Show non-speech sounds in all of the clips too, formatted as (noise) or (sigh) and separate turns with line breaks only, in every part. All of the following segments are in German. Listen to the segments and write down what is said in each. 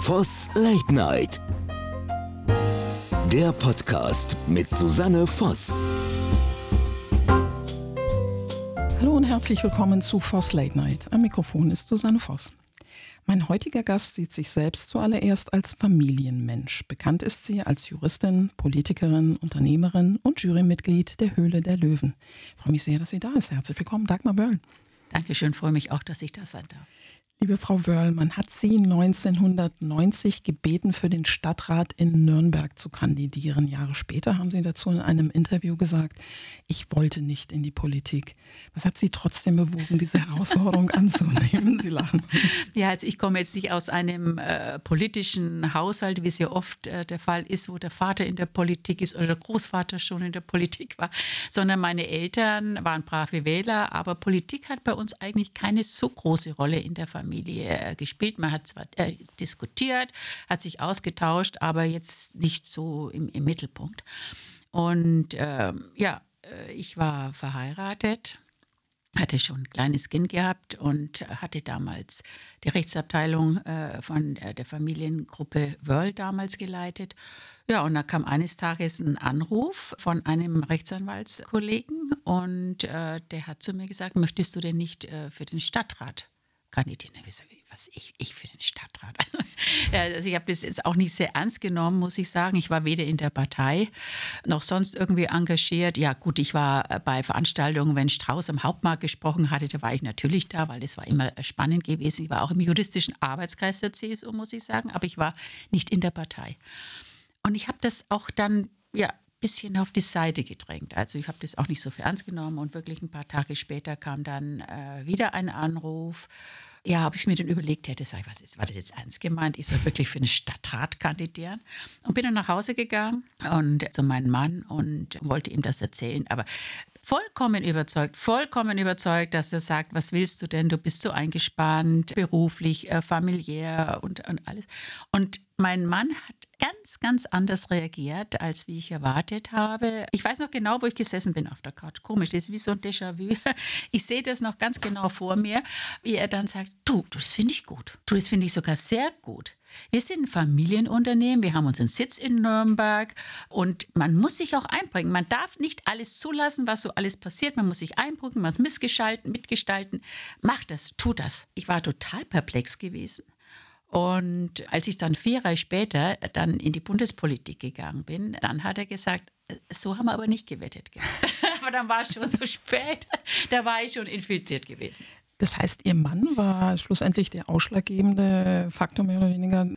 Voss Late Night. Der Podcast mit Susanne Voss.
Hallo und herzlich willkommen zu Voss Late Night. Am Mikrofon ist Susanne Voss. Mein heutiger Gast sieht sich selbst zuallererst als Familienmensch. Bekannt ist sie als Juristin, Politikerin, Unternehmerin und Jurymitglied der Höhle der Löwen. Ich freue mich sehr, dass sie da ist. Herzlich willkommen, Dagmar Böll.
Dankeschön, freue mich auch, dass ich da sein darf.
Liebe Frau Wörl, man hat Sie 1990 gebeten, für den Stadtrat in Nürnberg zu kandidieren. Jahre später haben Sie dazu in einem Interview gesagt, ich wollte nicht in die Politik. Was hat Sie trotzdem bewogen, diese Herausforderung (laughs) anzunehmen? Sie lachen.
Ja, also ich komme jetzt nicht aus einem äh, politischen Haushalt, wie es ja oft äh, der Fall ist, wo der Vater in der Politik ist oder der Großvater schon in der Politik war, sondern meine Eltern waren brave Wähler, aber Politik hat bei uns eigentlich keine so große Rolle in der Familie. Äh, gespielt. Man hat zwar äh, diskutiert, hat sich ausgetauscht, aber jetzt nicht so im, im Mittelpunkt. Und ähm, ja, ich war verheiratet hatte schon ein kleines Kind gehabt und hatte damals die Rechtsabteilung äh, von der Familiengruppe Wörl damals geleitet. Ja, und da kam eines Tages ein Anruf von einem Rechtsanwaltskollegen und äh, der hat zu mir gesagt, möchtest du denn nicht äh, für den Stadtrat kandidieren. Ich gesagt, was ich, ich für den Stadtrat. (laughs) also ich habe das jetzt auch nicht sehr ernst genommen, muss ich sagen. Ich war weder in der Partei noch sonst irgendwie engagiert. Ja gut, ich war bei Veranstaltungen, wenn Strauß am Hauptmarkt gesprochen hatte, da war ich natürlich da, weil das war immer spannend gewesen. Ich war auch im juristischen Arbeitskreis der CSU, muss ich sagen, aber ich war nicht in der Partei. Und ich habe das auch dann ja, bisschen auf die Seite gedrängt. Also ich habe das auch nicht so für ernst genommen und wirklich ein paar Tage später kam dann äh, wieder ein Anruf. Ja, habe ich mir dann überlegt hätte, sag ich, was ist, war das jetzt ernst gemeint? Ich soll wirklich für den Stadtrat kandidieren? Und bin dann nach Hause gegangen und zu meinem Mann und wollte ihm das erzählen. Aber vollkommen überzeugt, vollkommen überzeugt, dass er sagt, was willst du denn? Du bist so eingespannt, beruflich, äh, familiär und, und alles. Und mein Mann hat ganz, ganz anders reagiert, als wie ich erwartet habe. Ich weiß noch genau, wo ich gesessen bin auf der Couch. Komisch, das ist wie so ein Déjà-vu. (laughs) Ich sehe das noch ganz genau vor mir, wie er dann sagt, du, das finde ich gut. Du, das finde ich sogar sehr gut. Wir sind ein Familienunternehmen, wir haben unseren Sitz in Nürnberg und man muss sich auch einbringen. Man darf nicht alles zulassen, was so alles passiert. Man muss sich einbringen, man muss missgestalten, mitgestalten. Mach das, tu das. Ich war total perplex gewesen. Und als ich dann vier Jahre später dann in die Bundespolitik gegangen bin, dann hat er gesagt, so haben wir aber nicht gewettet. (laughs) aber dann war es schon so spät, da war ich schon infiziert gewesen.
Das heißt, Ihr Mann war schlussendlich der ausschlaggebende Faktor mehr oder weniger,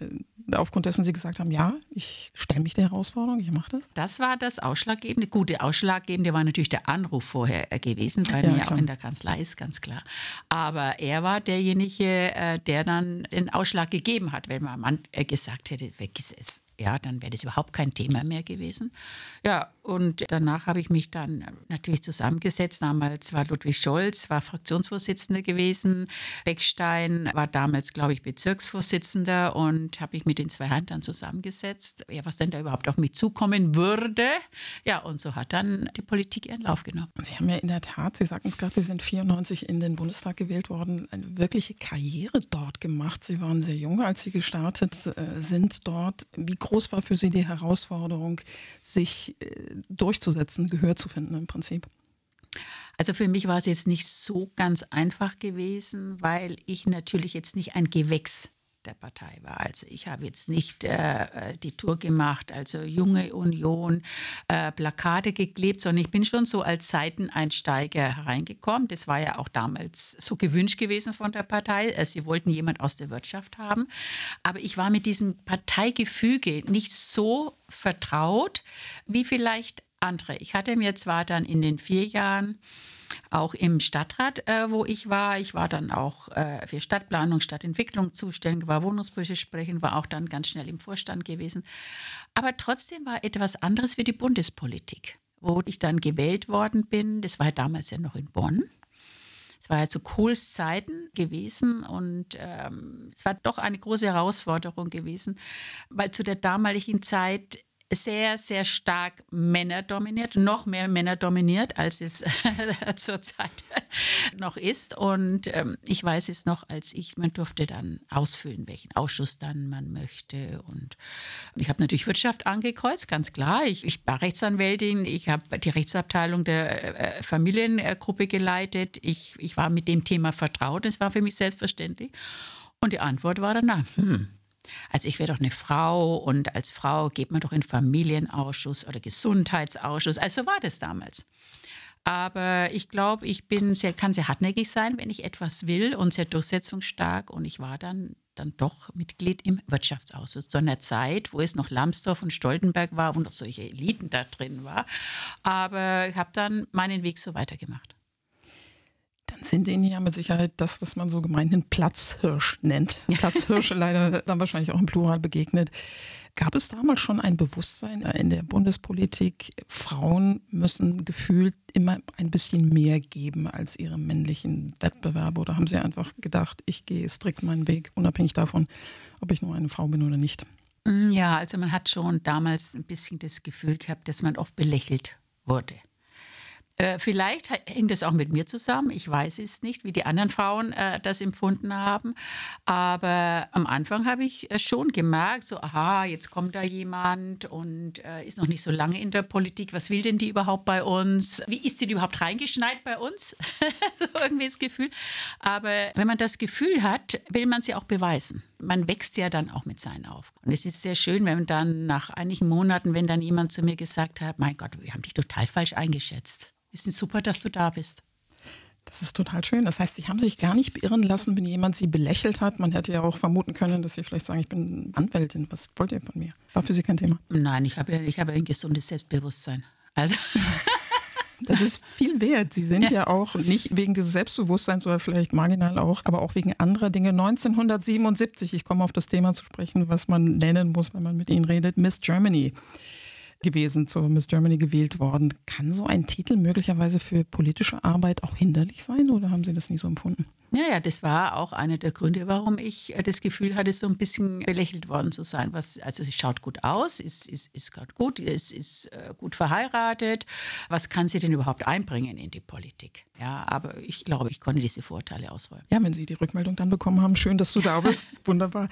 aufgrund dessen Sie gesagt haben, ja, ich stelle mich der Herausforderung, ich mache das?
Das war das Ausschlaggebende. Gute Ausschlaggebende war natürlich der Anruf vorher gewesen, bei ja, mir klar. auch in der Kanzlei ist ganz klar. Aber er war derjenige, äh, der dann den Ausschlag gegeben hat, wenn mein Mann äh, gesagt hätte, vergiss es ja, dann wäre das überhaupt kein Thema mehr gewesen. Ja, und danach habe ich mich dann natürlich zusammengesetzt. Damals war Ludwig Scholz, war Fraktionsvorsitzender gewesen. Beckstein war damals, glaube ich, Bezirksvorsitzender und habe ich mit den zwei Herren dann zusammengesetzt, ja, was denn da überhaupt auf mich zukommen würde. Ja, und so hat dann die Politik ihren Lauf genommen.
Sie haben ja in der Tat, Sie sagten es gerade, Sie sind 94 in den Bundestag gewählt worden, eine wirkliche Karriere dort gemacht. Sie waren sehr jung, als Sie gestartet äh, sind dort. Wie groß groß war für Sie die Herausforderung, sich äh, durchzusetzen, Gehör zu finden im Prinzip?
Also für mich war es jetzt nicht so ganz einfach gewesen, weil ich natürlich jetzt nicht ein Gewächs der Partei war. Also ich habe jetzt nicht äh, äh, die Tour gemacht, also junge Union, äh, Plakate geklebt, sondern ich bin schon so als Seiteneinsteiger hereingekommen. Das war ja auch damals so gewünscht gewesen von der Partei. Äh, sie wollten jemand aus der Wirtschaft haben. Aber ich war mit diesem Parteigefüge nicht so vertraut wie vielleicht andere. Ich hatte mir zwar dann in den vier Jahren auch im Stadtrat, äh, wo ich war. Ich war dann auch äh, für Stadtplanung, Stadtentwicklung zuständig, war Wohnungsbrüche sprechen, war auch dann ganz schnell im Vorstand gewesen. Aber trotzdem war etwas anderes wie die Bundespolitik, wo ich dann gewählt worden bin. Das war damals ja noch in Bonn. Es war ja zu Kohls Zeiten gewesen und ähm, es war doch eine große Herausforderung gewesen, weil zu der damaligen Zeit sehr, sehr stark Männer dominiert, noch mehr Männer dominiert, als es (laughs) zurzeit noch ist. Und ähm, ich weiß es noch, als ich, man durfte dann ausfüllen, welchen Ausschuss dann man möchte. Und ich habe natürlich Wirtschaft angekreuzt, ganz klar. Ich, ich war Rechtsanwältin, ich habe die Rechtsabteilung der äh, Familiengruppe geleitet. Ich, ich war mit dem Thema vertraut, das war für mich selbstverständlich. Und die Antwort war dann, hm, also ich wäre doch eine Frau und als Frau geht man doch in Familienausschuss oder Gesundheitsausschuss. Also so war das damals. Aber ich glaube, ich bin sehr, kann sehr hartnäckig sein, wenn ich etwas will und sehr durchsetzungsstark. Und ich war dann, dann doch Mitglied im Wirtschaftsausschuss zu einer Zeit, wo es noch Lambsdorff und Stoltenberg war, wo noch solche Eliten da drin war. Aber ich habe dann meinen Weg so weitergemacht
dann sind Ihnen ja mit Sicherheit das, was man so gemeinhin Platzhirsch nennt. (laughs) Platzhirsche leider dann wahrscheinlich auch im Plural begegnet. Gab es damals schon ein Bewusstsein in der Bundespolitik, Frauen müssen gefühlt immer ein bisschen mehr geben als ihre männlichen Wettbewerbe? Oder haben Sie einfach gedacht, ich gehe strikt meinen Weg, unabhängig davon, ob ich nur eine Frau bin oder nicht?
Mm, ja, also man hat schon damals ein bisschen das Gefühl gehabt, dass man oft belächelt wurde. Äh, vielleicht hängt es auch mit mir zusammen. Ich weiß es nicht, wie die anderen Frauen äh, das empfunden haben. Aber am Anfang habe ich äh, schon gemerkt, so, aha, jetzt kommt da jemand und äh, ist noch nicht so lange in der Politik. Was will denn die überhaupt bei uns? Wie ist die überhaupt reingeschneit bei uns? (laughs) so irgendwie das Gefühl. Aber wenn man das Gefühl hat, will man sie auch beweisen. Man wächst ja dann auch mit seinen Aufgaben. Und es ist sehr schön, wenn dann nach einigen Monaten, wenn dann jemand zu mir gesagt hat, mein Gott, wir haben dich total falsch eingeschätzt. Es ist super, dass du da bist.
Das ist total schön. Das heißt, Sie haben sich gar nicht beirren lassen, wenn jemand Sie belächelt hat. Man hätte ja auch vermuten können, dass Sie vielleicht sagen, ich bin Anwältin. Was wollt ihr von mir? War für Sie kein Thema?
Nein, ich habe, ich habe ein gesundes Selbstbewusstsein. Also. (laughs)
Das ist viel wert. Sie sind ja. ja. auch nicht wegen dieses Selbstbewusstseins oder vielleicht marginal auch, aber auch wegen anderer Dinge. 1977, ich komme auf das Thema zu sprechen, was man nennen muss, wenn man mit Ihnen redet, Miss Germany gewesen, zur Miss Germany gewählt worden. Kann so ein Titel möglicherweise für politische Arbeit auch hinderlich sein oder haben Sie das nie so empfunden?
Ja, ja, das war auch einer der Gründe, warum ich äh, das Gefühl hatte, so ein bisschen belächelt worden zu sein. Was, also sie schaut gut aus, ist, ist, ist gerade gut, ist, ist gut verheiratet. Was kann sie denn überhaupt einbringen in die Politik? Ja, aber ich glaube, ich konnte diese Vorteile ausräumen.
Ja, wenn Sie die Rückmeldung dann bekommen haben, schön, dass du da (laughs) bist. Wunderbar.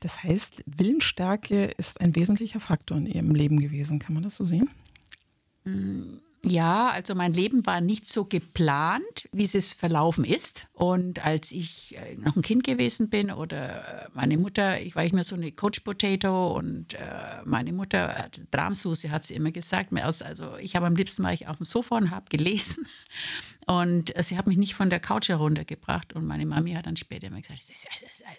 Das heißt, Willensstärke ist ein wesentlicher Faktor in Ihrem Leben gewesen. Kann man das so sehen?
Mm. Ja, also mein Leben war nicht so geplant, wie es verlaufen ist. Und als ich äh, noch ein Kind gewesen bin oder äh, meine Mutter, ich war immer so eine Coach Potato und äh, meine Mutter, Dramsuse hat sie immer gesagt, also ich habe am liebsten war ich auf dem Sofa und habe gelesen. (laughs) Und sie hat mich nicht von der Couch heruntergebracht. Und meine Mami hat dann später immer gesagt, es ist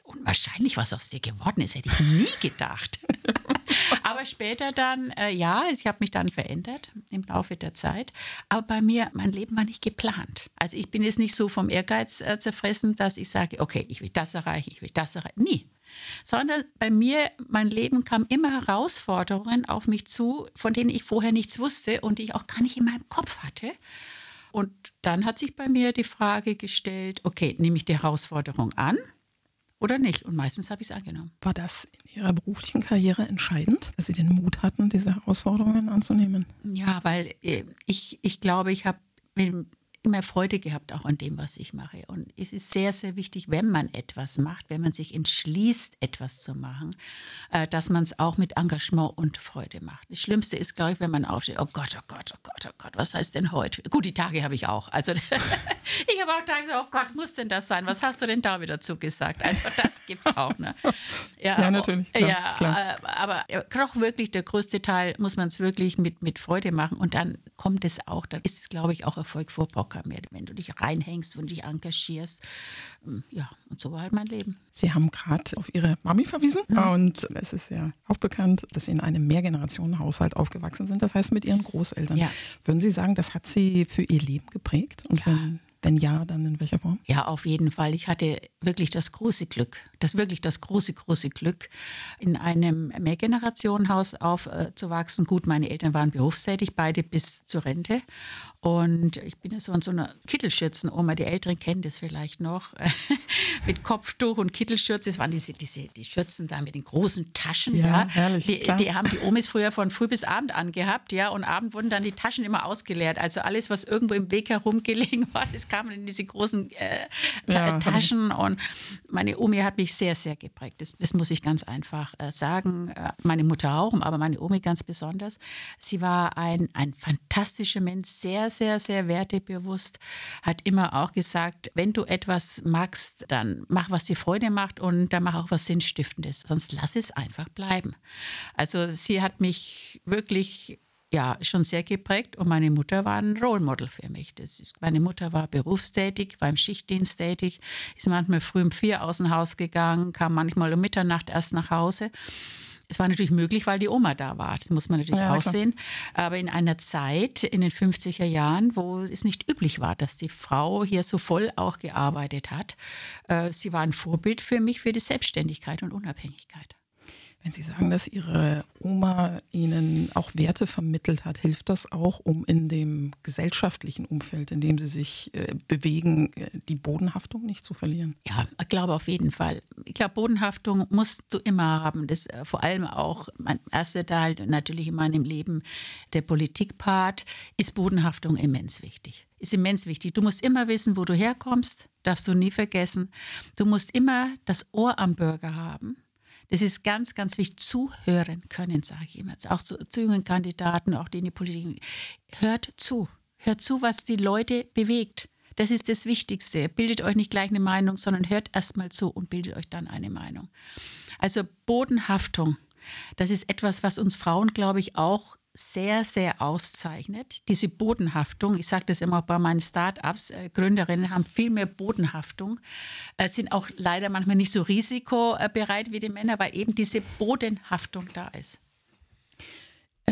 unwahrscheinlich, was aus dir geworden ist, hätte ich nie gedacht. (laughs) (laughs) Aber später dann, äh, ja, ich habe mich dann verändert im Laufe der Zeit. Aber bei mir, mein Leben war nicht geplant. Also ich bin jetzt nicht so vom Ehrgeiz äh, zerfressen, dass ich sage, okay, ich will das erreichen, ich will das erreichen. Nie. Sondern bei mir, mein Leben kam immer Herausforderungen auf mich zu, von denen ich vorher nichts wusste und die ich auch gar nicht in meinem Kopf hatte. Und dann hat sich bei mir die Frage gestellt, okay, nehme ich die Herausforderung an oder nicht? Und meistens habe ich es angenommen.
War das in Ihrer beruflichen Karriere entscheidend, dass Sie den Mut hatten, diese Herausforderungen anzunehmen?
Ja, weil äh, ich, ich glaube, ich habe immer Freude gehabt auch an dem, was ich mache. Und es ist sehr, sehr wichtig, wenn man etwas macht, wenn man sich entschließt, etwas zu machen, äh, dass man es auch mit Engagement und Freude macht. Das Schlimmste ist, glaube ich, wenn man aufsteht, oh Gott, oh Gott, oh Gott, oh Gott, was heißt denn heute? Gut, die Tage habe ich auch. Also (laughs) ich habe auch Tage, oh Gott, muss denn das sein? Was hast du denn da wieder zugesagt? Also das gibt es auch. Ne?
Ja, (laughs) ja, natürlich. Klar,
ja,
klar.
Äh, aber doch wirklich der größte Teil muss man es wirklich mit, mit Freude machen und dann kommt es auch, dann ist es, glaube ich, auch Erfolg vorprogrammiert, wenn du dich reinhängst, wenn du dich engagierst. Ähm, ja, und so war halt mein Leben.
Sie haben gerade auf Ihre Mami verwiesen mhm. und es ist ja auch bekannt, dass Sie in einem Mehrgenerationenhaushalt aufgewachsen sind, das heißt mit Ihren Großeltern. Ja. Würden Sie sagen, das hat Sie für Ihr Leben geprägt? Und ja. wenn wenn ja, dann in welcher Form?
Ja, auf jeden Fall. Ich hatte wirklich das große Glück, das wirklich das große, große Glück, in einem Mehrgenerationenhaus aufzuwachsen. Gut, meine Eltern waren berufstätig, beide bis zur Rente. Und ich bin ja so an so einer Kittelschürzen-Oma, die Älteren kennen das vielleicht noch, (laughs) mit Kopftuch und Kittelschürze. Das waren diese, diese die Schürzen da mit den großen Taschen.
Ja,
Ja,
herrlich,
Die, die haben die Omis früher von früh bis Abend angehabt, ja, und Abend wurden dann die Taschen immer ausgeleert. Also alles, was irgendwo im Weg herumgelegen (laughs) war, das kam in diese großen äh, Ta
Ja,
Taschen. Und meine Omi hat mich sehr, sehr geprägt. Das, das muss ich ganz einfach äh, sagen. Äh, Meine Mutter auch, aber meine Omi ganz besonders. Sie war ein, ein fantastischer Mensch, sehr, sehr, sehr wertebewusst, hat immer auch gesagt, wenn du etwas magst, dann mach, was dir Freude macht und dann mach auch was Sinnstiftendes. Sonst lass es einfach bleiben. Also sie hat mich wirklich ja, schon sehr geprägt und meine Mutter war ein Role Model für mich. Das ist, meine Mutter war berufstätig, war im Schichtdienst tätig, ist manchmal früh um vier aus dem Haus gegangen, kam manchmal um Mitternacht erst nach Hause. Es war natürlich möglich, weil die Oma da war. Das muss man natürlich
Ja,
auch
klar.
sehen. Aber in einer Zeit, in den 50er Jahren, wo es nicht üblich war, dass die Frau hier so voll auch gearbeitet hat, äh, sie war ein Vorbild für mich für die Selbstständigkeit und Unabhängigkeit.
Wenn Sie sagen, dass Ihre Oma Ihnen auch Werte vermittelt hat, hilft das auch, um in dem gesellschaftlichen Umfeld, in dem Sie sich äh, bewegen, äh, die Bodenhaftung nicht zu verlieren?
Ja, ich glaube auf jeden Fall. Ich glaube, Bodenhaftung musst du immer haben. Das äh, vor allem auch mein erster Teil natürlich in meinem Leben, der Politikpart, ist Bodenhaftung immens wichtig. Ist immens wichtig. Du musst immer wissen, wo du herkommst, darfst du nie vergessen. Du musst immer das Ohr am Bürger haben. Das ist ganz, ganz wichtig. Zuhören können, sage ich immer. Auch zu, zu jungen Kandidaten, auch die in die Politik. Hört zu. Hört zu, was die Leute bewegt. Das ist das Wichtigste. Bildet euch nicht gleich eine Meinung, sondern hört erst mal zu und bildet euch dann eine Meinung. Also Bodenhaftung, das ist etwas, was uns Frauen, glaube ich, auch sehr, sehr auszeichnet. Diese Bodenhaftung, ich sage das immer bei meinen Start-ups, äh, Gründerinnen haben viel mehr Bodenhaftung, äh, sind auch leider manchmal nicht so risikobereit wie die Männer, weil eben diese Bodenhaftung da ist.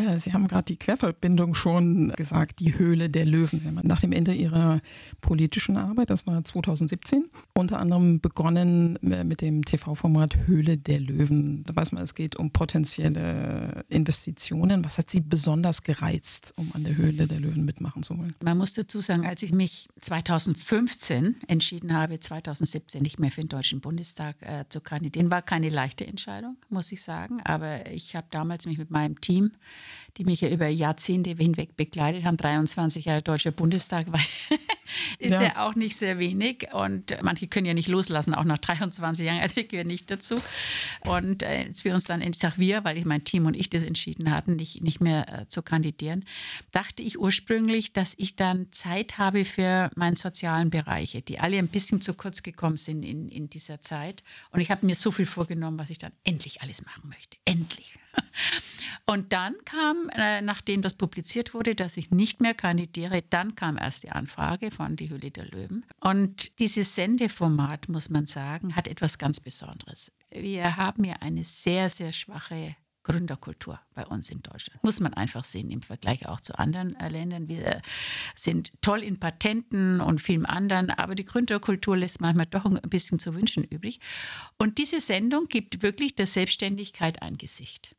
Äh, Sie haben gerade die Querverbindung schon gesagt, die Höhle der Löwen. Sie haben nach dem Ende Ihrer politischen Arbeit, das war 2017, unter anderem begonnen äh, mit dem TV-Format Höhle der Löwen. Da weiß man, es geht um potenzielle Investitionen. Was hat Sie besonders gereizt, um an der Höhle der Löwen mitmachen zu wollen?
Man muss dazu sagen, als ich mich 2015 entschieden habe, 2017 nicht mehr für den Deutschen Bundestag äh, zu kandidieren, war keine leichte Entscheidung, muss ich sagen. Aber ich habe damals mich mit meinem Team, die mich ja über Jahrzehnte hinweg begleitet haben, 23 Jahre Deutscher Bundestag, weil (laughs) ist
Ja.
ja. auch nicht sehr wenig. Und manche können ja nicht loslassen, auch nach 23 Jahren. Also ich gehöre nicht dazu. Und äh, als wir uns dann, ich sage wir, weil ich mein Team und ich das entschieden hatten, nicht, nicht mehr äh, zu kandidieren, dachte ich ursprünglich, dass ich dann Zeit habe für meine sozialen Bereiche, die alle ein bisschen zu kurz gekommen sind in, in dieser Zeit. Und ich habe mir so viel vorgenommen, was ich dann endlich alles machen möchte. Endlich. (laughs) Und dann kam, äh, nachdem das publiziert wurde, dass ich nicht mehr kandidiere, dann kam erst die Anfrage von Die Höhle der Löwen. Und dieses Sendeformat, muss man sagen, hat etwas ganz Besonderes. Wir haben ja eine sehr, sehr schwache Gründerkultur bei uns in Deutschland. Muss man einfach sehen im Vergleich auch zu anderen äh, Ländern. Wir sind toll in Patenten und vielem anderen, aber die Gründerkultur lässt manchmal doch ein bisschen zu wünschen übrig. Und diese Sendung gibt wirklich der Selbstständigkeit ein Gesicht.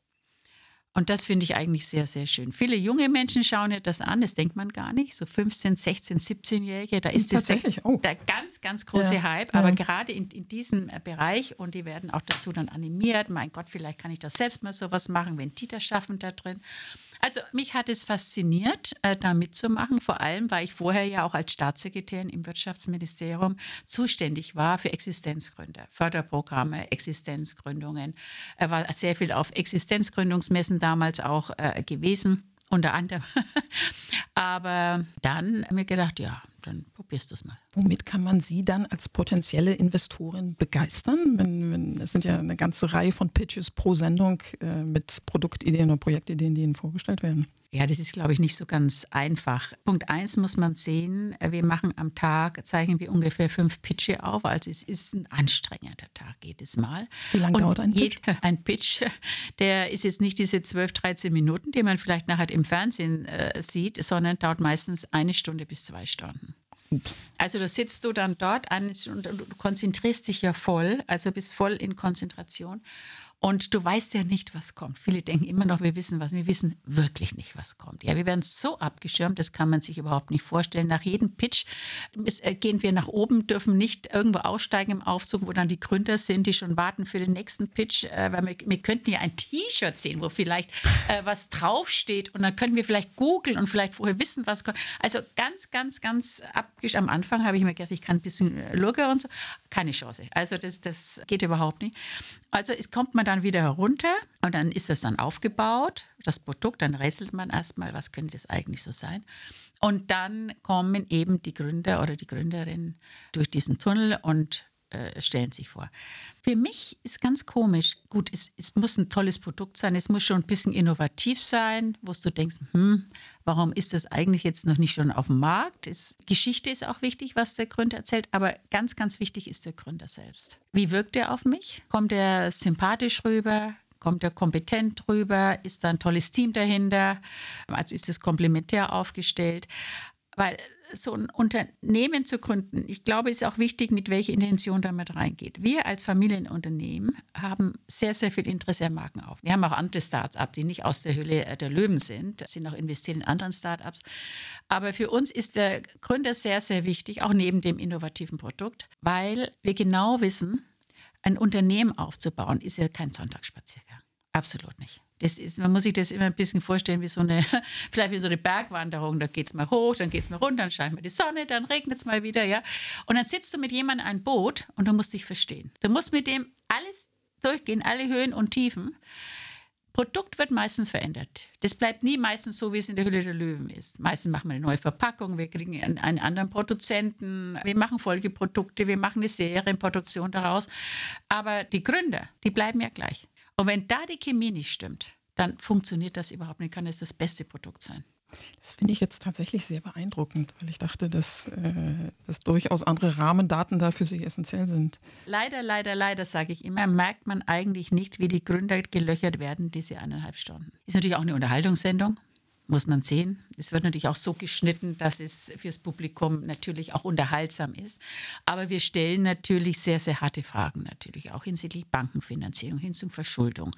Und das finde ich eigentlich sehr, sehr schön. Viele junge Menschen schauen ja das an, das denkt man gar nicht. So 15, 16, 17-Jährige, da ist das der,
oh.
der ganz, ganz große
Ja,
Hype.
ja.
Aber gerade in, in diesem äh, Bereich und die werden auch dazu dann animiert. Mein Gott, vielleicht kann ich das selbst mal sowas machen, wenn die das schaffen da drin. Also mich hat es fasziniert, äh, da mitzumachen, vor allem, weil ich vorher ja auch als Staatssekretärin im Wirtschaftsministerium zuständig war für Existenzgründer, Förderprogramme, Existenzgründungen. Er war sehr viel auf Existenzgründungsmessen damals auch äh, gewesen, unter anderem. (laughs) Aber dann mir gedacht, ja, dann probierst du es mal.
Womit kann man Sie dann als potenzielle Investorin begeistern? Wenn, wenn, es sind ja eine ganze Reihe von Pitches pro Sendung äh, mit Produktideen oder Projektideen, die Ihnen vorgestellt werden.
Ja, das ist, glaube ich, nicht so ganz einfach. Punkt eins muss man sehen, äh, wir machen am Tag, zeichnen wir ungefähr fünf Pitche auf. Also es ist ein anstrengender Tag jedes Mal.
Wie lange dauert ein Pitch?
Ein Pitch, der ist jetzt nicht diese 12, 13 Minuten, die man vielleicht nachher im Fernsehen äh, sieht, sondern dauert meistens eine Stunde bis zwei Stunden. Also da sitzt du dann dort an und du konzentrierst dich ja voll, also bist voll in Konzentration. Und du weißt ja nicht, was kommt. Viele denken immer noch, wir wissen was. Wir wissen wirklich nicht, was kommt. Ja, wir werden so abgeschirmt, das kann man sich überhaupt nicht vorstellen. Nach jedem Pitch äh, gehen wir nach oben, dürfen nicht irgendwo aussteigen im Aufzug, wo dann die Gründer sind, die schon warten für den nächsten Pitch. Äh, weil wir, wir könnten ja ein T-Shirt sehen, wo vielleicht äh, was draufsteht. Und dann können wir vielleicht googeln und vielleicht vorher wissen, was kommt. Also ganz, ganz, ganz abgeschirmt. Am Anfang habe ich mir gedacht, ich kann ein bisschen Lurker und so. Keine Chance. Also das, das geht überhaupt nicht. Also es kommt man dann wieder herunter und dann ist das dann aufgebaut, das Produkt, dann rätselt man erstmal, was könnte das eigentlich so sein. Und dann kommen eben die Gründer oder die Gründerin durch diesen Tunnel und äh, stellen sich vor. Für mich ist ganz komisch, gut, es, es, muss ein tolles Produkt sein, es muss schon ein bisschen innovativ sein, wo du denkst, hm, warum ist das eigentlich jetzt noch nicht schon auf dem Markt? Es, Geschichte ist auch wichtig, was der Gründer erzählt, aber ganz, ganz wichtig ist der Gründer selbst. Wie wirkt er auf mich? Kommt er sympathisch rüber? Kommt er kompetent rüber? Ist da ein tolles Team dahinter? Also ist es komplementär aufgestellt? Weil so ein Unternehmen zu gründen, ich glaube, ist auch wichtig, mit welcher Intention damit reingeht. Wir als Familienunternehmen haben sehr, sehr viel Interesse am Marken auf. Wir haben auch andere Start-ups, die nicht aus der Höhle der Löwen sind, sind auch investiert in anderen Start-ups. Aber für uns ist der Gründer sehr, sehr wichtig, auch neben dem innovativen Produkt, weil wir genau wissen, ein Unternehmen aufzubauen, ist ja kein Sonntagsspaziergang. Absolut nicht. Das ist, man muss sich das immer ein bisschen vorstellen wie so eine, (laughs) vielleicht wie so eine Bergwanderung. Da geht es mal hoch, dann geht es mal runter, dann scheint mal die Sonne, dann regnet es mal wieder, ja. Und dann sitzt du mit jemandem ein Boot und du musst dich verstehen. Du musst mit dem alles durchgehen, alle Höhen und Tiefen. Produkt wird meistens verändert. Das bleibt nie meistens so, wie es in der Hülle der Löwen ist. Meistens machen wir eine neue Verpackung, wir kriegen einen, einen anderen Produzenten, wir machen Folgeprodukte, wir machen eine Serienproduktion daraus. Aber die Gründer, die bleiben ja gleich. Und wenn da die Chemie nicht stimmt, dann funktioniert das überhaupt nicht, kann es das beste Produkt sein.
Das finde ich jetzt tatsächlich sehr beeindruckend, weil ich dachte, dass, äh, dass durchaus andere Rahmendaten da für Sie essentiell sind.
Leider, leider, leider, sage ich immer, merkt man eigentlich nicht, wie die Gründer gelöchert werden, diese eineinhalb Stunden. Ist natürlich auch eine Unterhaltungssendung, muss man sehen. Es wird natürlich auch so geschnitten, dass es fürs Publikum natürlich auch unterhaltsam ist. Aber wir stellen natürlich sehr, sehr harte Fragen natürlich auch hinsichtlich Bankenfinanzierung, hinsichtlich Verschuldung.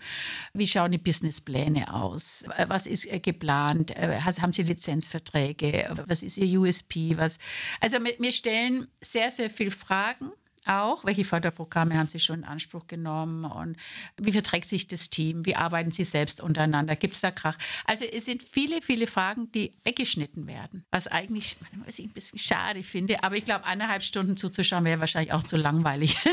Wie schauen die Businesspläne aus? Was ist äh, geplant? Äh, haben Sie Lizenzverträge? Was ist Ihr USP? Was? Also wir stellen sehr, sehr viele Fragen auch? Welche Förderprogramme haben Sie schon in Anspruch genommen? Und wie verträgt sich das Team? Wie arbeiten Sie selbst untereinander? Gibt es da Krach? Also es sind viele, viele Fragen, die weggeschnitten werden, was eigentlich was ich ein bisschen schade finde. Aber ich glaube, eineinhalb Stunden zuzuschauen wäre wahrscheinlich auch zu langweilig. (laughs)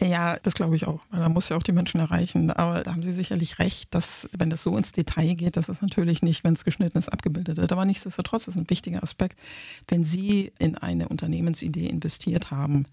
Ja, das glaube ich auch. Da muss ja auch die Menschen erreichen. Aber da haben Sie sicherlich recht, dass, wenn das so ins Detail geht, das ist natürlich nicht, wenn es geschnitten ist, abgebildet wird. Aber nichtsdestotrotz ist ein wichtiger Aspekt. Wenn Sie in eine Unternehmensidee investiert haben,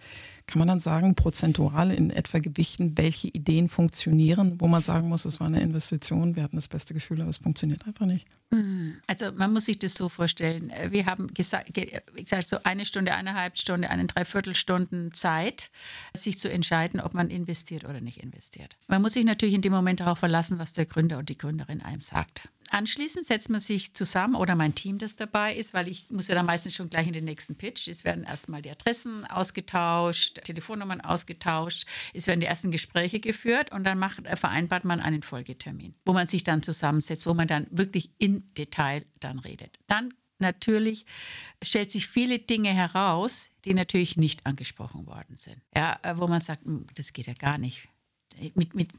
kann man dann sagen, prozentual in etwa gewichten, welche Ideen funktionieren, wo man sagen muss, es war eine Investition, wir hatten das beste Gefühl, aber es funktioniert einfach nicht?
Mm, also man muss sich das so vorstellen. Wir haben gesagt, wie gesagt, so eine Stunde, eineinhalb Stunde, eine Dreiviertelstunden Zeit, sich zu entscheiden, ob man investiert oder nicht investiert. Man muss sich natürlich in dem Moment darauf verlassen, was der Gründer und die Gründerin einem sagt. Anschließend setzt man sich zusammen oder mein Team, das dabei ist, weil ich muss ja dann meistens schon gleich in den nächsten Pitch. Es werden erstmal die Adressen ausgetauscht, Telefonnummern ausgetauscht, es werden die ersten Gespräche geführt und dann macht, äh, vereinbart man einen Folgetermin, wo man sich dann zusammensetzt, wo man dann wirklich in Detail dann redet. Dann natürlich stellt sich viele Dinge heraus, die natürlich nicht angesprochen worden sind. Ja, äh, wo man sagt, hm, das geht ja gar nicht mit, mit,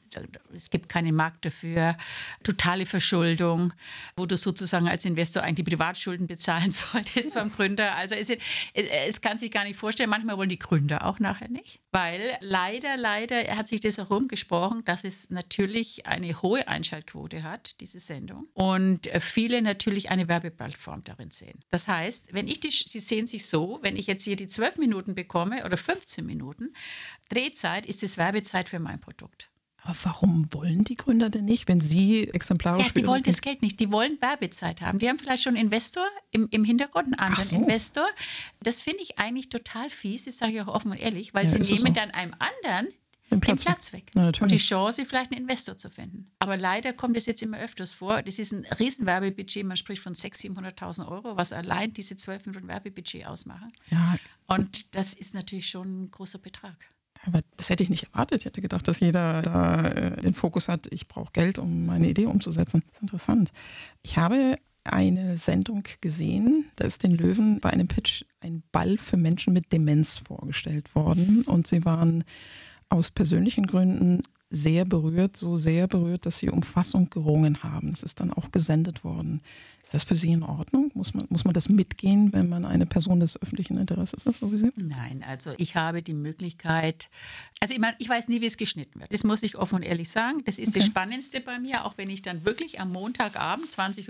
es gibt keinen Markt dafür, totale Verschuldung, wo du sozusagen als Investor eigentlich Privatschulden bezahlen (laughs) solltest vom Gründer. Also es, es kann sich gar nicht vorstellen, manchmal wollen die Gründer auch nachher nicht, weil leider, leider hat sich das auch rumgesprochen, dass es natürlich eine hohe Einschaltquote hat, diese Sendung, und viele natürlich eine Werbeplattform darin sehen. Das heißt, wenn ich die, Sie sehen sich so, wenn ich jetzt hier die 12 Minuten bekomme oder 15 Minuten, Drehzeit ist es Werbezeit für mein Produkt.
Aber warum wollen die Gründer denn nicht, wenn sie exemplarisch...
Ja, die wollen das Geld nicht. Die wollen Werbezeit haben. Die haben vielleicht schon einen Investor im, im Hintergrund, einen anderen so. Investor. Das finde ich eigentlich total fies, das sage ich auch offen und ehrlich, weil ja, sie nehmen so. dann einem anderen
Den
den
Platz
Platz,
weg. Ja,
und die. Chance, vielleicht einen Investor zu finden. Aber leider kommt es jetzt immer öfters vor. Das ist ein Riesenwerbebudget, man spricht von 600.000, 700.000 Euro, was allein diese 12 Minuten Werbebudget ausmachen.
Ja,
Und das ist natürlich schon ein großer Betrag.
Aber das hätte ich nicht erwartet. Ich hätte gedacht, dass jeder da äh, den Fokus hat, ich brauche Geld, um meine Idee umzusetzen. Das ist interessant. Ich habe eine Sendung gesehen, da ist den Löwen bei einem Pitch ein Ball für Menschen mit Demenz vorgestellt worden und sie waren aus persönlichen Gründen sehr berührt, so sehr berührt, dass sie um Fassung gerungen haben. Es ist dann auch gesendet worden. Ist das für Sie in Ordnung? Muss man, muss man das mitgehen, wenn man eine Person des öffentlichen Interesses ist, so wie Sie?
Nein, also ich habe die Möglichkeit, also ich meine, ich weiß nie, wie es geschnitten wird. Das muss ich offen und ehrlich sagen. Das ist das
Okay.
Spannendste bei mir, auch wenn ich dann wirklich am Montagabend 20.15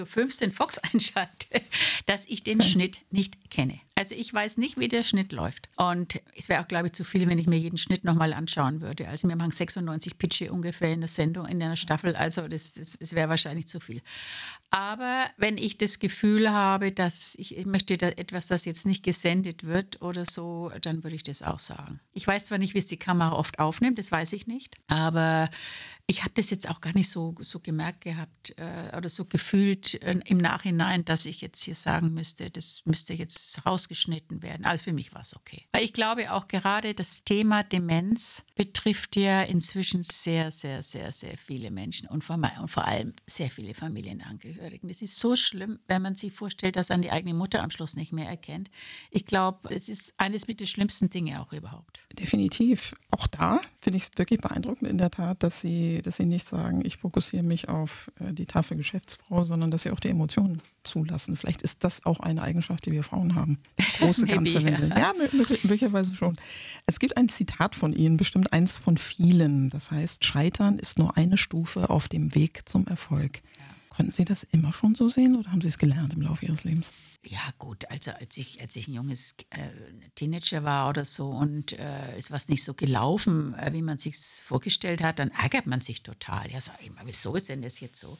Uhr Fox (laughs) einschalte, dass ich den Schnitt nicht kenne. Also ich weiß nicht, wie der Schnitt läuft. Und es wäre auch, glaube ich, zu viel, wenn ich mir jeden Schnitt nochmal anschauen würde. Also wir machen 96 Pitche ungefähr in der Sendung, in einer Staffel. Also das, das, das wäre wahrscheinlich zu viel. Aber wenn ich das Gefühl habe, dass ich, ich möchte da etwas, das jetzt nicht gesendet wird oder so, dann würde ich das auch sagen. Ich weiß zwar nicht, wie es die Kamera oft aufnimmt, das weiß ich nicht, aber ich habe das jetzt auch gar nicht so, so gemerkt gehabt äh, oder so gefühlt äh, im Nachhinein, dass ich jetzt hier sagen müsste, das müsste jetzt rausgeschnitten werden. Also für mich war es okay. Weil ich glaube auch gerade das Thema Demenz betrifft ja inzwischen sehr, sehr, sehr, sehr viele Menschen und vor, und vor allem sehr viele Familienangehörigen. Es ist so schlimm, wenn man sich vorstellt, dass man die eigene Mutter am Schluss nicht mehr erkennt. Ich glaube, es ist eines mit den schlimmsten Dinge auch überhaupt.
Definitiv. Auch da finde ich es wirklich beeindruckend in der Tat, dass Sie, dass Sie nicht sagen, ich fokussiere mich auf äh, die taffe Geschäftsfrau, sondern dass Sie auch die Emotionen zulassen. Vielleicht ist das auch eine Eigenschaft, die wir Frauen haben. Das (laughs) große Ganze.
ja.
Windeln. Ja, mö- mö- möglicherweise schon. Es gibt ein Zitat von Ihnen, bestimmt eins von vielen. Das heißt, Scheitern ist nur eine Stufe auf dem Weg zum Erfolg. Konnten Sie das immer schon so sehen oder haben Sie es gelernt im Laufe Ihres Lebens?
Ja, gut, also als ich, als ich ein junges äh, Teenager war oder so und äh, es war nicht so gelaufen, äh, wie man sich vorgestellt hat, dann ärgert man sich total. Ja, sag ich mal, wieso ist denn das jetzt so?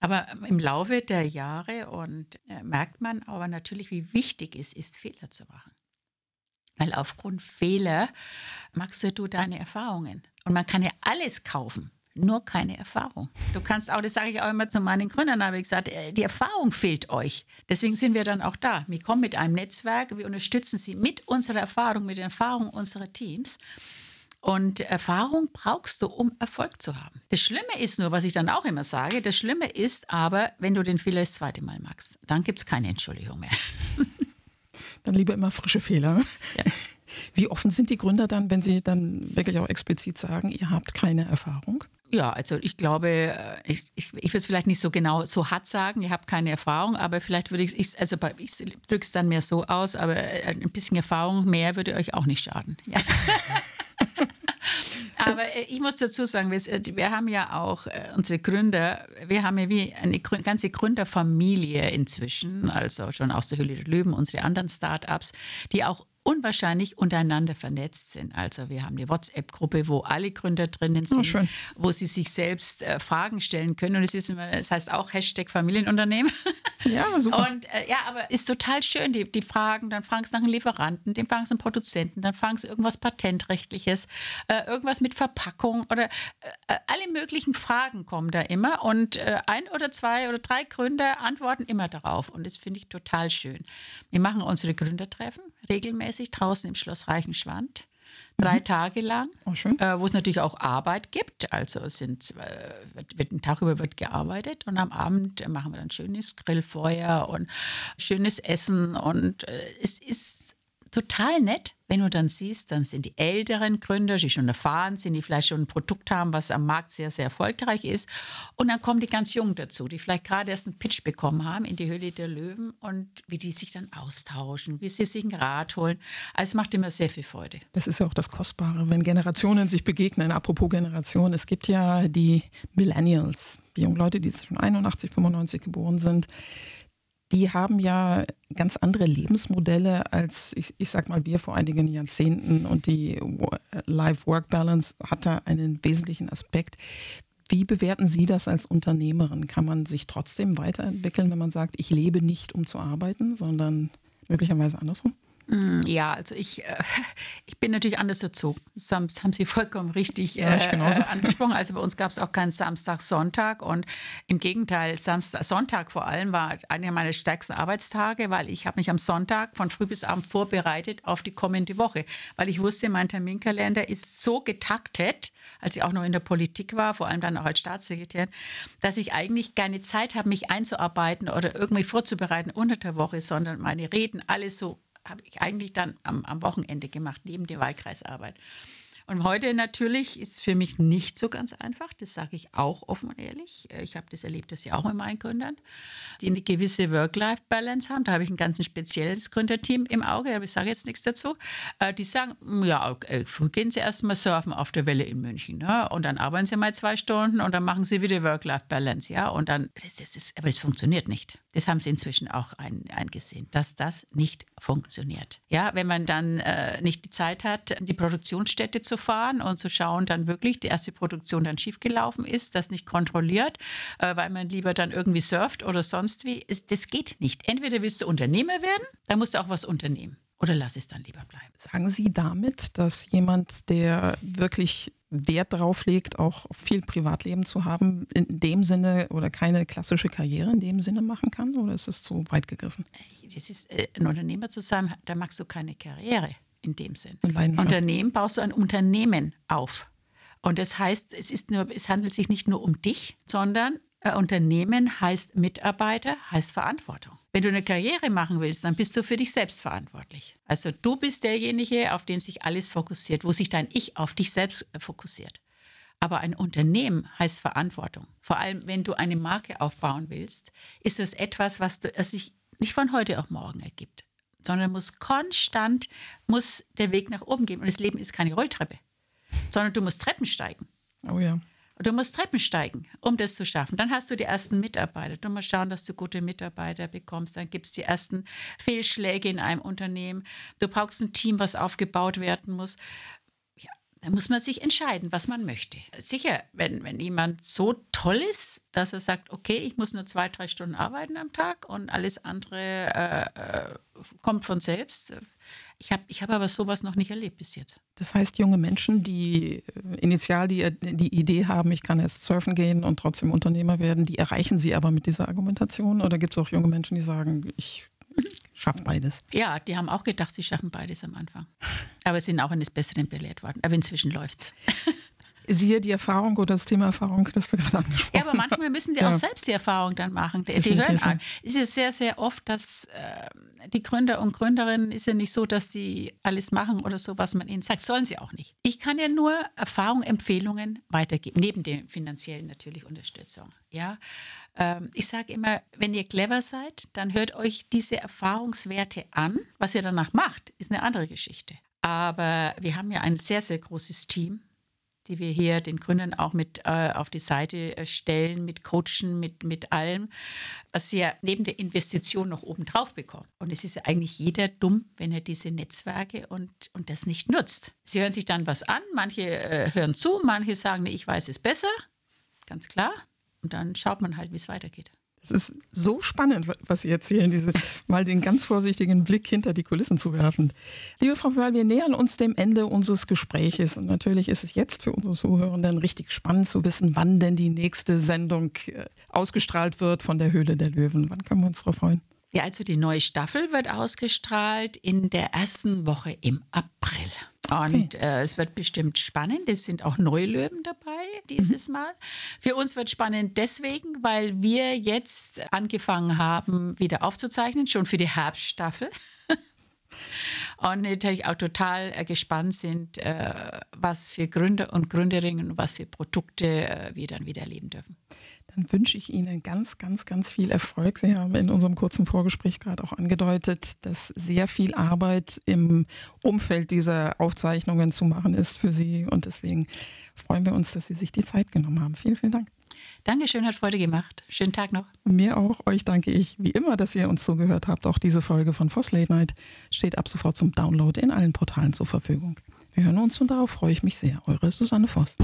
Aber ähm, im Laufe der Jahre und äh, merkt man aber natürlich, wie wichtig es ist, Fehler zu machen. Weil aufgrund Fehler machst du deine Erfahrungen. Und man kann ja alles kaufen, nur keine Erfahrung. Du kannst auch, das sage ich auch immer zu meinen Gründern, habe ich gesagt, äh, die Erfahrung fehlt euch. Deswegen sind wir dann auch da. Wir kommen mit einem Netzwerk, wir unterstützen sie mit unserer Erfahrung, mit der Erfahrung unserer Teams. Und Erfahrung brauchst du, um Erfolg zu haben. Das Schlimme ist nur, was ich dann auch immer sage, das Schlimme ist aber, wenn du den Fehler das zweite Mal machst, dann gibt es keine Entschuldigung mehr. (laughs)
Dann lieber immer frische Fehler.
Ja.
Wie offen sind die Gründer dann, wenn sie dann wirklich auch explizit sagen, ihr habt keine Erfahrung?
Ja, also ich glaube, äh, ich, ich, ich würde es vielleicht nicht so genau so hart sagen, ihr habt keine Erfahrung, aber vielleicht würde ich es, also bei- ich drücke es dann mehr so aus, aber äh, ein bisschen Erfahrung mehr würde euch auch nicht schaden. Ja. (laughs) Aber äh, ich muss dazu sagen, wir, wir haben ja auch unsere Gründer, wir haben ja wie eine ganze Gründerfamilie inzwischen, also schon aus der Höhle der Löwen, unsere anderen Startups, die auch unwahrscheinlich untereinander vernetzt sind. Also wir haben eine WhatsApp-Gruppe, wo alle Gründer drinnen sind,
schön.
wo sie sich selbst äh, Fragen stellen können. Und es ist immer, es heißt auch Hashtag Familienunternehmen.
Ja, super.
Und äh, ja, aber ist total schön, die, die Fragen, dann fragen sie nach einem Lieferanten, dann fragen sie einen Produzenten, dann fragen sie irgendwas Patentrechtliches, äh, irgendwas mit Verpackung oder äh, alle möglichen Fragen kommen da immer und äh, ein oder zwei oder drei Gründer antworten immer darauf und das finde ich total schön. Wir machen unsere Gründertreffen regelmäßig draußen im Schloss Reichenschwand. Drei Tage lang,
Oh,
äh, wo es natürlich auch Arbeit gibt. Also es sind, äh, wird, wird, einen Tag über wird gearbeitet und am Abend machen wir dann schönes Grillfeuer und schönes Essen. Und äh, es ist total nett, wenn du dann siehst, dann sind die älteren Gründer, die schon erfahren sind, die vielleicht schon ein Produkt haben, was am Markt sehr, sehr erfolgreich ist. Und dann kommen die ganz Jungen dazu, die vielleicht gerade erst einen Pitch bekommen haben in die Höhle der Löwen und wie die sich dann austauschen, wie sie sich einen Rat holen. Also macht immer sehr viel Freude.
Das ist ja auch das Kostbare, wenn Generationen sich begegnen. Apropos Generation, es gibt ja die Millennials, die jungen Leute, die schon 81, 95 geboren sind. Die haben ja ganz andere Lebensmodelle als, ich, ich sag mal, wir vor einigen Jahrzehnten. Und die Wo- Life-Work-Balance hat da einen wesentlichen Aspekt. Wie bewerten Sie das als Unternehmerin? Kann man sich trotzdem weiterentwickeln, wenn man sagt, ich lebe nicht, um zu arbeiten, sondern möglicherweise andersrum?
Mm, ja, also ich, äh, (laughs) ich bin natürlich anders erzogen. Das haben, das haben Sie vollkommen richtig äh, äh, angesprochen. Also bei uns gab es auch keinen Samstag, Sonntag und im Gegenteil, Samstag, Sonntag vor allem war einer meiner stärksten Arbeitstage, weil ich habe mich am Sonntag von früh bis abend vorbereitet auf die kommende Woche, weil ich wusste, mein Terminkalender ist so getaktet, als ich auch noch in der Politik war, vor allem dann auch als Staatssekretärin, dass ich eigentlich keine Zeit habe, mich einzuarbeiten oder irgendwie vorzubereiten unter der Woche, sondern meine Reden alles so habe ich eigentlich dann am, am Wochenende gemacht, neben der Wahlkreisarbeit. Und heute natürlich ist für mich nicht so ganz einfach, das sage ich auch offen und ehrlich. Ich habe das erlebt, dass sie auch mit meinen Gründern, die eine gewisse Work-Life-Balance haben. Da habe ich ein ganz spezielles Gründerteam im Auge, aber ich sage jetzt nichts dazu. Äh, die sagen, ja, früh gehen sie erstmal surfen auf der Welle in München. Ne? Und dann arbeiten sie mal zwei Stunden und dann machen sie wieder Work-Life-Balance. Ja? Und dann, das, das ist, aber es funktioniert nicht. Das haben sie inzwischen auch ein, eingesehen, dass das nicht funktioniert. Ja, wenn man dann äh, nicht die Zeit hat, die Produktionsstätte zu fahren und zu schauen, dann wirklich die erste Produktion dann schiefgelaufen ist, das nicht kontrolliert, äh, weil man lieber dann irgendwie surft oder sonst wie. Ist, das geht nicht. Entweder willst du Unternehmer werden, dann musst du auch was unternehmen. Oder lass es dann lieber bleiben.
Sagen Sie damit, dass jemand, der wirklich Wert darauf legt, auch viel Privatleben zu haben, in dem Sinne oder keine klassische Karriere in dem Sinne machen kann? Oder ist es zu weit gegriffen?
Das ist, äh, ein Unternehmer zu sein, da machst du keine Karriere in dem Sinn. Unternehmen baust du ein Unternehmen auf. Und das heißt, es, ist nur, es handelt sich nicht nur um dich, sondern ein Unternehmen heißt Mitarbeiter, heißt Verantwortung. Wenn du eine Karriere machen willst, dann bist du für dich selbst verantwortlich. Also du bist derjenige, auf den sich alles fokussiert, wo sich dein Ich auf dich selbst fokussiert. Aber ein Unternehmen heißt Verantwortung. Vor allem, wenn du eine Marke aufbauen willst, ist es etwas, was du, das sich nicht von heute auf morgen ergibt sondern muss konstant muss der Weg nach oben gehen. Und das Leben ist keine Rolltreppe, sondern du musst Treppen steigen.
Oh ja.
Du musst Treppen steigen, um das zu schaffen. Dann hast du die ersten Mitarbeiter. Du musst schauen, dass du gute Mitarbeiter bekommst. Dann gibt es die ersten Fehlschläge in einem Unternehmen. Du brauchst ein Team, was aufgebaut werden muss. Da muss man sich entscheiden, was man möchte. Sicher, wenn, wenn jemand so toll ist, dass er sagt, okay, ich muss nur zwei, drei Stunden arbeiten am Tag und alles andere äh, äh, kommt von selbst. Ich habe ich hab aber sowas noch nicht erlebt bis jetzt.
Das heißt, junge Menschen, die äh, initial die, die Idee haben, ich kann erst surfen gehen und trotzdem Unternehmer werden, die erreichen sie aber mit dieser Argumentation? Oder gibt es auch junge Menschen, die sagen, ich schaffe beides?
Ja, die haben auch gedacht, sie schaffen beides am Anfang. Aber sind auch eines Besseren belehrt worden. Aber inzwischen läuft's. (laughs)
siehe die Erfahrung oder das Thema Erfahrung, das wir gerade angesprochen haben.
Ja, aber manchmal müssen sie ja. auch selbst die Erfahrung dann machen. Die, die hören an. Es ist ja sehr, sehr oft, dass äh, die Gründer und Gründerinnen ist ja nicht so, dass die alles machen oder so, was man ihnen sagt. Sollen sie auch nicht. Ich kann ja nur Erfahrung, Empfehlungen weitergeben, neben der finanziellen natürlich Unterstützung. Ja, ähm, ich sage immer, wenn ihr clever seid, dann hört euch diese Erfahrungswerte an. Was ihr danach macht, ist eine andere Geschichte. Aber wir haben ja ein sehr, sehr großes Team die wir hier den Gründern auch mit äh, auf die Seite äh, stellen, mit Coachen, mit, mit allem, was sie ja neben der Investition noch obendrauf bekommen. Und es ist ja eigentlich jeder dumm, wenn er diese Netzwerke und, und das nicht nutzt. Sie hören sich dann was an, manche äh, hören zu, manche sagen, nee, ich weiß es besser, ganz klar. Und dann schaut man halt, wie es weitergeht.
Es ist so spannend, was Sie erzählen, diese mal den ganz vorsichtigen Blick hinter die Kulissen zu werfen. Liebe Frau Wörl, wir nähern uns dem Ende unseres Gespräches und natürlich ist es jetzt für unsere Zuhörenden richtig spannend zu wissen, wann denn die nächste Sendung äh, ausgestrahlt wird von der Höhle der Löwen. Wann können wir uns darauf freuen?
Ja, also die neue Staffel wird ausgestrahlt in der ersten Woche im April. Und äh, es wird bestimmt spannend. Es sind auch Neulöwen dabei dieses mhm. Mal. Für uns wird spannend deswegen, weil wir jetzt angefangen haben, wieder aufzuzeichnen, schon für die Herbststaffel. (laughs) und natürlich auch total äh, gespannt sind, äh, was für Gründer und Gründerinnen und was für Produkte äh, wir dann wieder erleben dürfen
dann wünsche ich Ihnen ganz, ganz, ganz viel Erfolg. Sie haben in unserem kurzen Vorgespräch gerade auch angedeutet, dass sehr viel Arbeit im Umfeld dieser Aufzeichnungen zu machen ist für Sie. Und deswegen freuen wir uns, dass Sie sich die Zeit genommen haben. Vielen, vielen Dank.
Dankeschön, hat Freude gemacht. Schönen Tag noch.
Mir auch. Euch danke ich wie immer, dass ihr uns zugehört habt. Auch diese Folge von Voss Late Night steht ab sofort zum Download in allen Portalen zur Verfügung. Wir hören uns und darauf freue ich mich sehr. Eure Susanne Voss.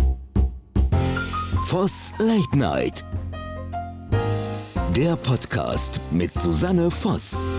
Voss Late Night. Der Podcast mit Susanne Voss.